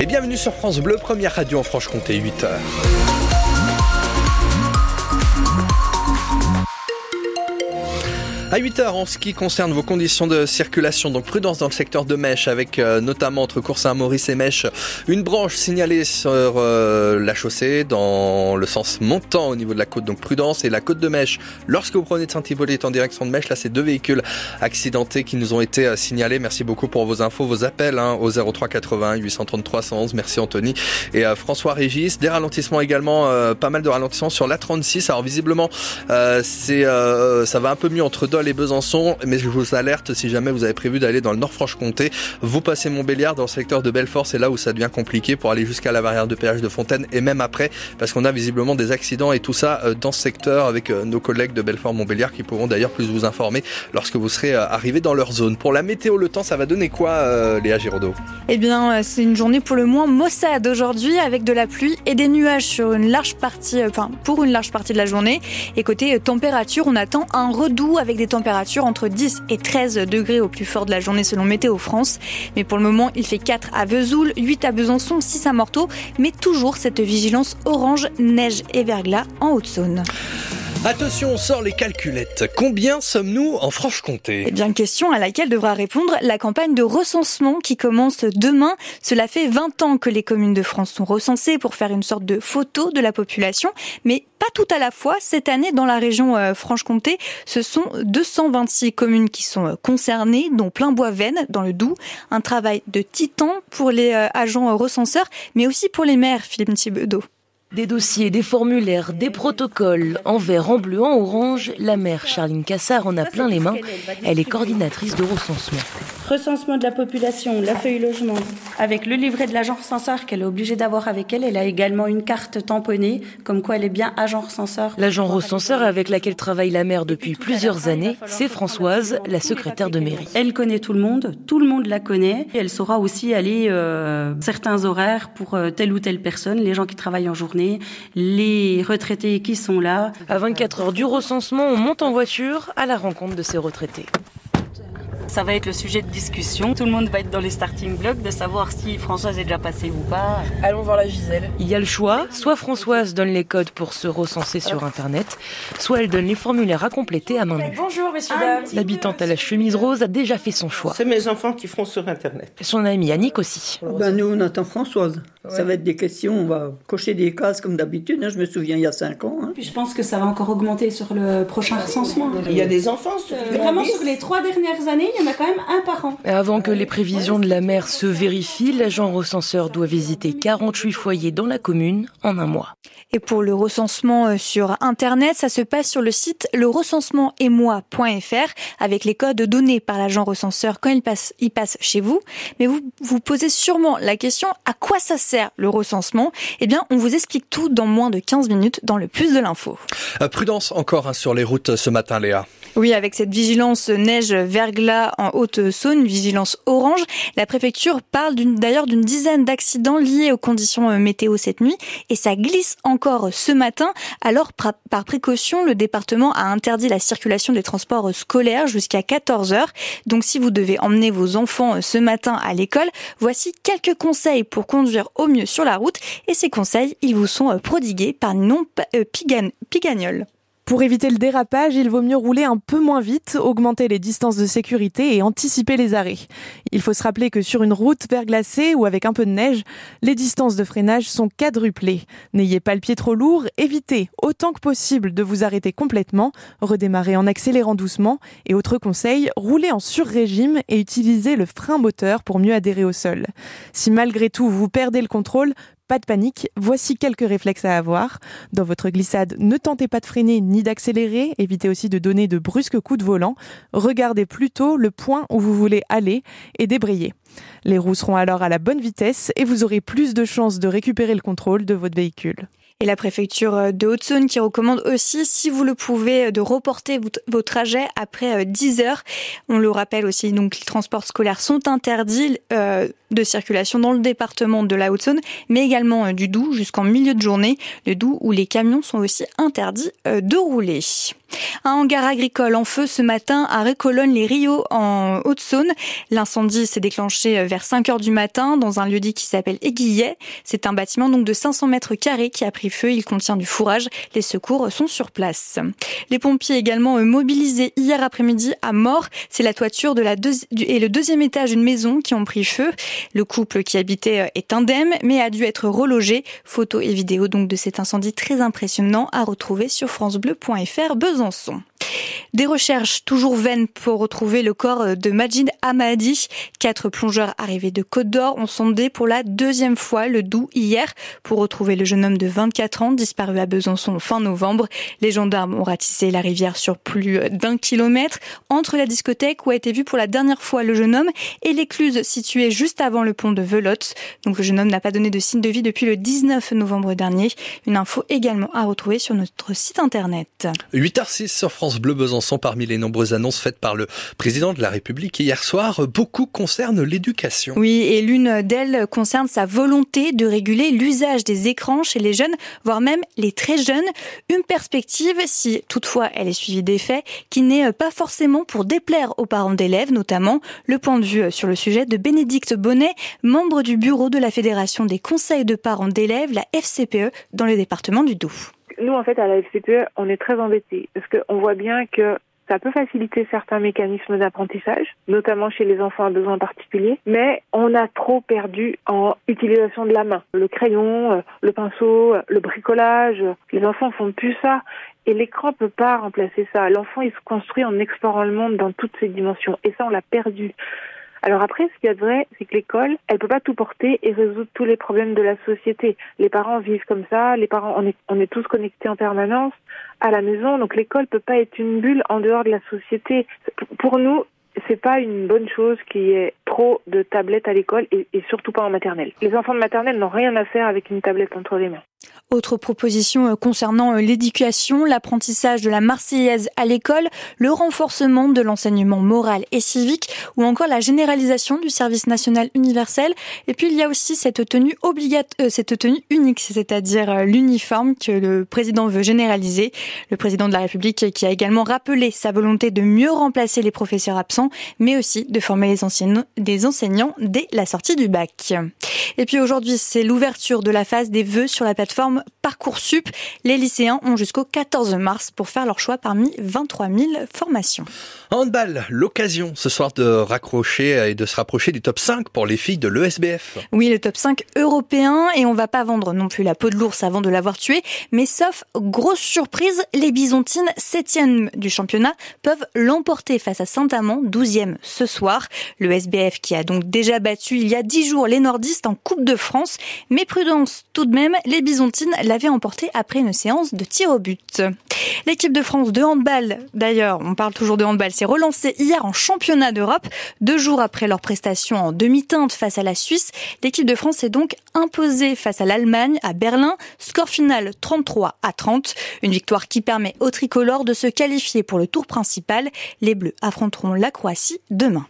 Et bienvenue sur France Bleu, première radio en Franche-Comté, 8h. À 8h en ce qui concerne vos conditions de circulation, donc prudence dans le secteur de Mèche avec euh, notamment entre Cours Saint-Maurice et Mèche une branche signalée sur euh, la chaussée dans le sens montant au niveau de la côte, donc prudence et la côte de Mèche. Lorsque vous prenez de Saint-Hippolyte en direction de Mèche, là c'est deux véhicules accidentés qui nous ont été euh, signalés. Merci beaucoup pour vos infos, vos appels hein, au 03 80 833 111. Merci Anthony et François Régis. Des ralentissements également, pas mal de ralentissements sur la 36. Alors visiblement c'est ça va un peu mieux entre deux les Besançon, mais je vous alerte si jamais vous avez prévu d'aller dans le Nord-Franche-Comté, vous passez Montbéliard dans le secteur de Belfort, c'est là où ça devient compliqué pour aller jusqu'à la barrière de péage de Fontaine et même après, parce qu'on a visiblement des accidents et tout ça euh, dans ce secteur avec euh, nos collègues de Belfort-Montbéliard qui pourront d'ailleurs plus vous informer lorsque vous serez euh, arrivé dans leur zone. Pour la météo, le temps, ça va donner quoi, Léa Giraudot? Eh bien, c'est une journée pour le moins maussade aujourd'hui avec de la pluie et des nuages sur une large partie, enfin pour une large partie de la journée. Et côté température, on attend un redout avec des température entre 10 et 13 degrés au plus fort de la journée selon Météo France. Mais pour le moment, il fait 4 à Vesoul, 8 à Besançon, 6 à Morteau, mais toujours cette vigilance orange, neige et verglas en Haute-Saône. Attention, on sort les calculettes. Combien sommes-nous en Franche-Comté Eh bien, question à laquelle devra répondre la campagne de recensement qui commence demain. Cela fait 20 ans que les communes de France sont recensées pour faire une sorte de photo de la population, mais pas tout à la fois. Cette année, dans la région euh, Franche-Comté, ce sont 226 communes qui sont euh, concernées, dont plein bois Vennes dans le Doubs. Un travail de titan pour les euh, agents recenseurs, mais aussi pour les maires, Philippe Thibaudot. Des dossiers, des formulaires, des protocoles, en vert, en bleu, en orange, la mère Charline Cassard en a plein les mains. Elle est coordinatrice de recensement. De la population, la feuille logement. Avec le livret de l'agent recenseur qu'elle est obligée d'avoir avec elle, elle a également une carte tamponnée, comme quoi elle est bien agent recenseur. L'agent recenseur avec laquelle travaille la mère depuis plusieurs années, c'est Françoise, la secrétaire de mairie. Elle connaît tout le monde, tout le monde la connaît. Elle saura aussi aller euh, certains horaires pour euh, telle ou telle personne, les gens qui travaillent en journée les retraités qui sont là. À 24 heures du recensement, on monte en voiture à la rencontre de ces retraités. Ça va être le sujet de discussion. Tout le monde va être dans les starting blocks de savoir si Françoise est déjà passée ou pas. Allons voir la Gisèle. Il y a le choix. Soit Françoise donne les codes pour se recenser sur Internet, soit elle donne les formulaires à compléter à main nue. Bonjour, messieurs, dames. L'habitante à la chemise rose a déjà fait son choix. C'est mes enfants qui feront sur Internet. Son amie Annick aussi. Ben nous, on attend Françoise. Ça va être des questions, on va cocher des cases comme d'habitude. Hein. Je me souviens il y a cinq ans. Hein. Puis je pense que ça va encore augmenter sur le prochain recensement. Il y a des enfants. Vraiment, sur les trois dernières années, il y en a quand même un par an. Avant que les prévisions de la mer se vérifient, l'agent recenseur doit visiter 48 foyers dans la commune en un mois. Et pour le recensement euh, sur Internet, ça se passe sur le site lerecensementetmoi.fr avec les codes donnés par l'agent recenseur quand il passe, il passe chez vous. Mais vous vous posez sûrement la question à quoi ça sert le recensement? Eh bien, on vous explique tout dans moins de 15 minutes dans le plus de l'info. Euh, prudence encore hein, sur les routes ce matin, Léa. Oui, avec cette vigilance neige verglas en Haute-Saône, vigilance orange, la préfecture parle d'ailleurs d'une dizaine d'accidents liés aux conditions euh, météo cette nuit et ça glisse encore ce matin. Alors, par précaution, le département a interdit la circulation des transports scolaires jusqu'à 14 heures. Donc, si vous devez emmener vos enfants euh, ce matin à l'école, voici quelques conseils pour conduire au mieux sur la route et ces conseils, ils vous sont euh, prodigués par Ninon Pigagnol. Pour éviter le dérapage, il vaut mieux rouler un peu moins vite, augmenter les distances de sécurité et anticiper les arrêts. Il faut se rappeler que sur une route verglacée ou avec un peu de neige, les distances de freinage sont quadruplées. N'ayez pas le pied trop lourd, évitez autant que possible de vous arrêter complètement, redémarrez en accélérant doucement et autre conseil, roulez en sur-régime et utilisez le frein moteur pour mieux adhérer au sol. Si malgré tout vous perdez le contrôle, pas de panique, voici quelques réflexes à avoir. Dans votre glissade, ne tentez pas de freiner ni d'accélérer, évitez aussi de donner de brusques coups de volant. Regardez plutôt le point où vous voulez aller et débrayez. Les roues seront alors à la bonne vitesse et vous aurez plus de chances de récupérer le contrôle de votre véhicule et la préfecture de Haute-Saône qui recommande aussi, si vous le pouvez, de reporter vos trajets après 10 euh, heures. On le rappelle aussi, donc les transports scolaires sont interdits euh, de circulation dans le département de la Haute-Saône, mais également euh, du Doubs jusqu'en milieu de journée, le Doubs où les camions sont aussi interdits de rouler. Un hangar agricole en feu ce matin à Récolonne-les-Rio en Haute-Saône. L'incendie s'est déclenché vers 5 heures du matin dans un lieu dit qui s'appelle Aiguillet. C'est un bâtiment donc de 500 mètres carrés qui a pris feu. Il contient du fourrage. Les secours sont sur place. Les pompiers également mobilisés hier après-midi à mort. C'est la toiture et le deuxième étage d'une maison qui ont pris feu. Le couple qui habitait est indemne mais a dû être relogé. Photos et vidéos donc de cet incendie très impressionnant à retrouver sur francebleu.fr Besançon. Des recherches toujours vaines pour retrouver le corps de Majid Ahmadi. Quatre plongeurs arrivés de Côte d'Or ont sondé pour la deuxième fois le Doubs hier pour retrouver le jeune homme de 24 ans disparu à Besançon fin novembre. Les gendarmes ont ratissé la rivière sur plus d'un kilomètre entre la discothèque où a été vu pour la dernière fois le jeune homme et l'écluse située juste avant le pont de Velotte. Donc le jeune homme n'a pas donné de signe de vie depuis le 19 novembre dernier. Une info également à retrouver sur notre site internet. 8h06 sur France Bleu Besançon, parmi les nombreuses annonces faites par le président de la République hier soir, beaucoup concernent l'éducation. Oui, et l'une d'elles concerne sa volonté de réguler l'usage des écrans chez les jeunes, voire même les très jeunes. Une perspective, si toutefois elle est suivie des faits, qui n'est pas forcément pour déplaire aux parents d'élèves, notamment le point de vue sur le sujet de Bénédicte Bonnet, membre du bureau de la Fédération des conseils de parents d'élèves, la FCPE, dans le département du Doubs nous, en fait, à la FCPE, on est très embêtés parce qu'on voit bien que ça peut faciliter certains mécanismes d'apprentissage, notamment chez les enfants à besoins particuliers, mais on a trop perdu en utilisation de la main. Le crayon, euh, le pinceau, euh, le bricolage, les enfants font plus ça. Et l'écran peut pas remplacer ça. L'enfant, il se construit en explorant le monde dans toutes ses dimensions. Et ça, on l'a perdu. Alors après, ce qu'il y a de vrai, c'est que l'école, elle peut pas tout porter et résoudre tous les problèmes de la société. Les parents vivent comme ça, les parents, on est, on est tous connectés en permanence à la maison, donc l'école peut pas être une bulle en dehors de la société. Pour nous, c'est pas une bonne chose qu'il y ait trop de tablettes à l'école et, et surtout pas en maternelle. Les enfants de maternelle n'ont rien à faire avec une tablette entre les mains. Autre proposition euh, concernant euh, l'éducation, l'apprentissage de la Marseillaise à l'école, le renforcement de l'enseignement moral et civique ou encore la généralisation du service national universel. Et puis il y a aussi cette tenue euh, unique, c'est-à-dire l'uniforme que le président veut généraliser. Le président de la République qui a également rappelé sa volonté de mieux remplacer les professeurs absents, mais aussi de former les enseignants, des enseignants dès la sortie du bac. Et puis aujourd'hui, c'est l'ouverture de la phase des vœux sur la plateforme Parcoursup. Les lycéens ont jusqu'au 14 mars pour faire leur choix parmi 23 000 formations. Handball, l'occasion ce soir de raccrocher et de se rapprocher du top 5 pour les filles de l'ESBF. Oui, le top 5 européen et on va pas vendre non plus la peau de l'ours avant de l'avoir tué, mais sauf grosse surprise, les Byzantines 7e du championnat peuvent l'emporter face à Saint-Amand 12e ce soir. Le SBF qui a donc déjà battu il y a 10 jours les nordistes en Coupe de France, mais prudence tout de même, les Byzantines l'avait emporté après une séance de tir au but. L'équipe de France de handball, d'ailleurs, on parle toujours de handball, s'est relancée hier en championnat d'Europe. Deux jours après leur prestation en demi-teinte face à la Suisse, l'équipe de France est donc imposée face à l'Allemagne à Berlin. Score final 33 à 30. Une victoire qui permet aux tricolores de se qualifier pour le tour principal. Les Bleus affronteront la Croatie demain.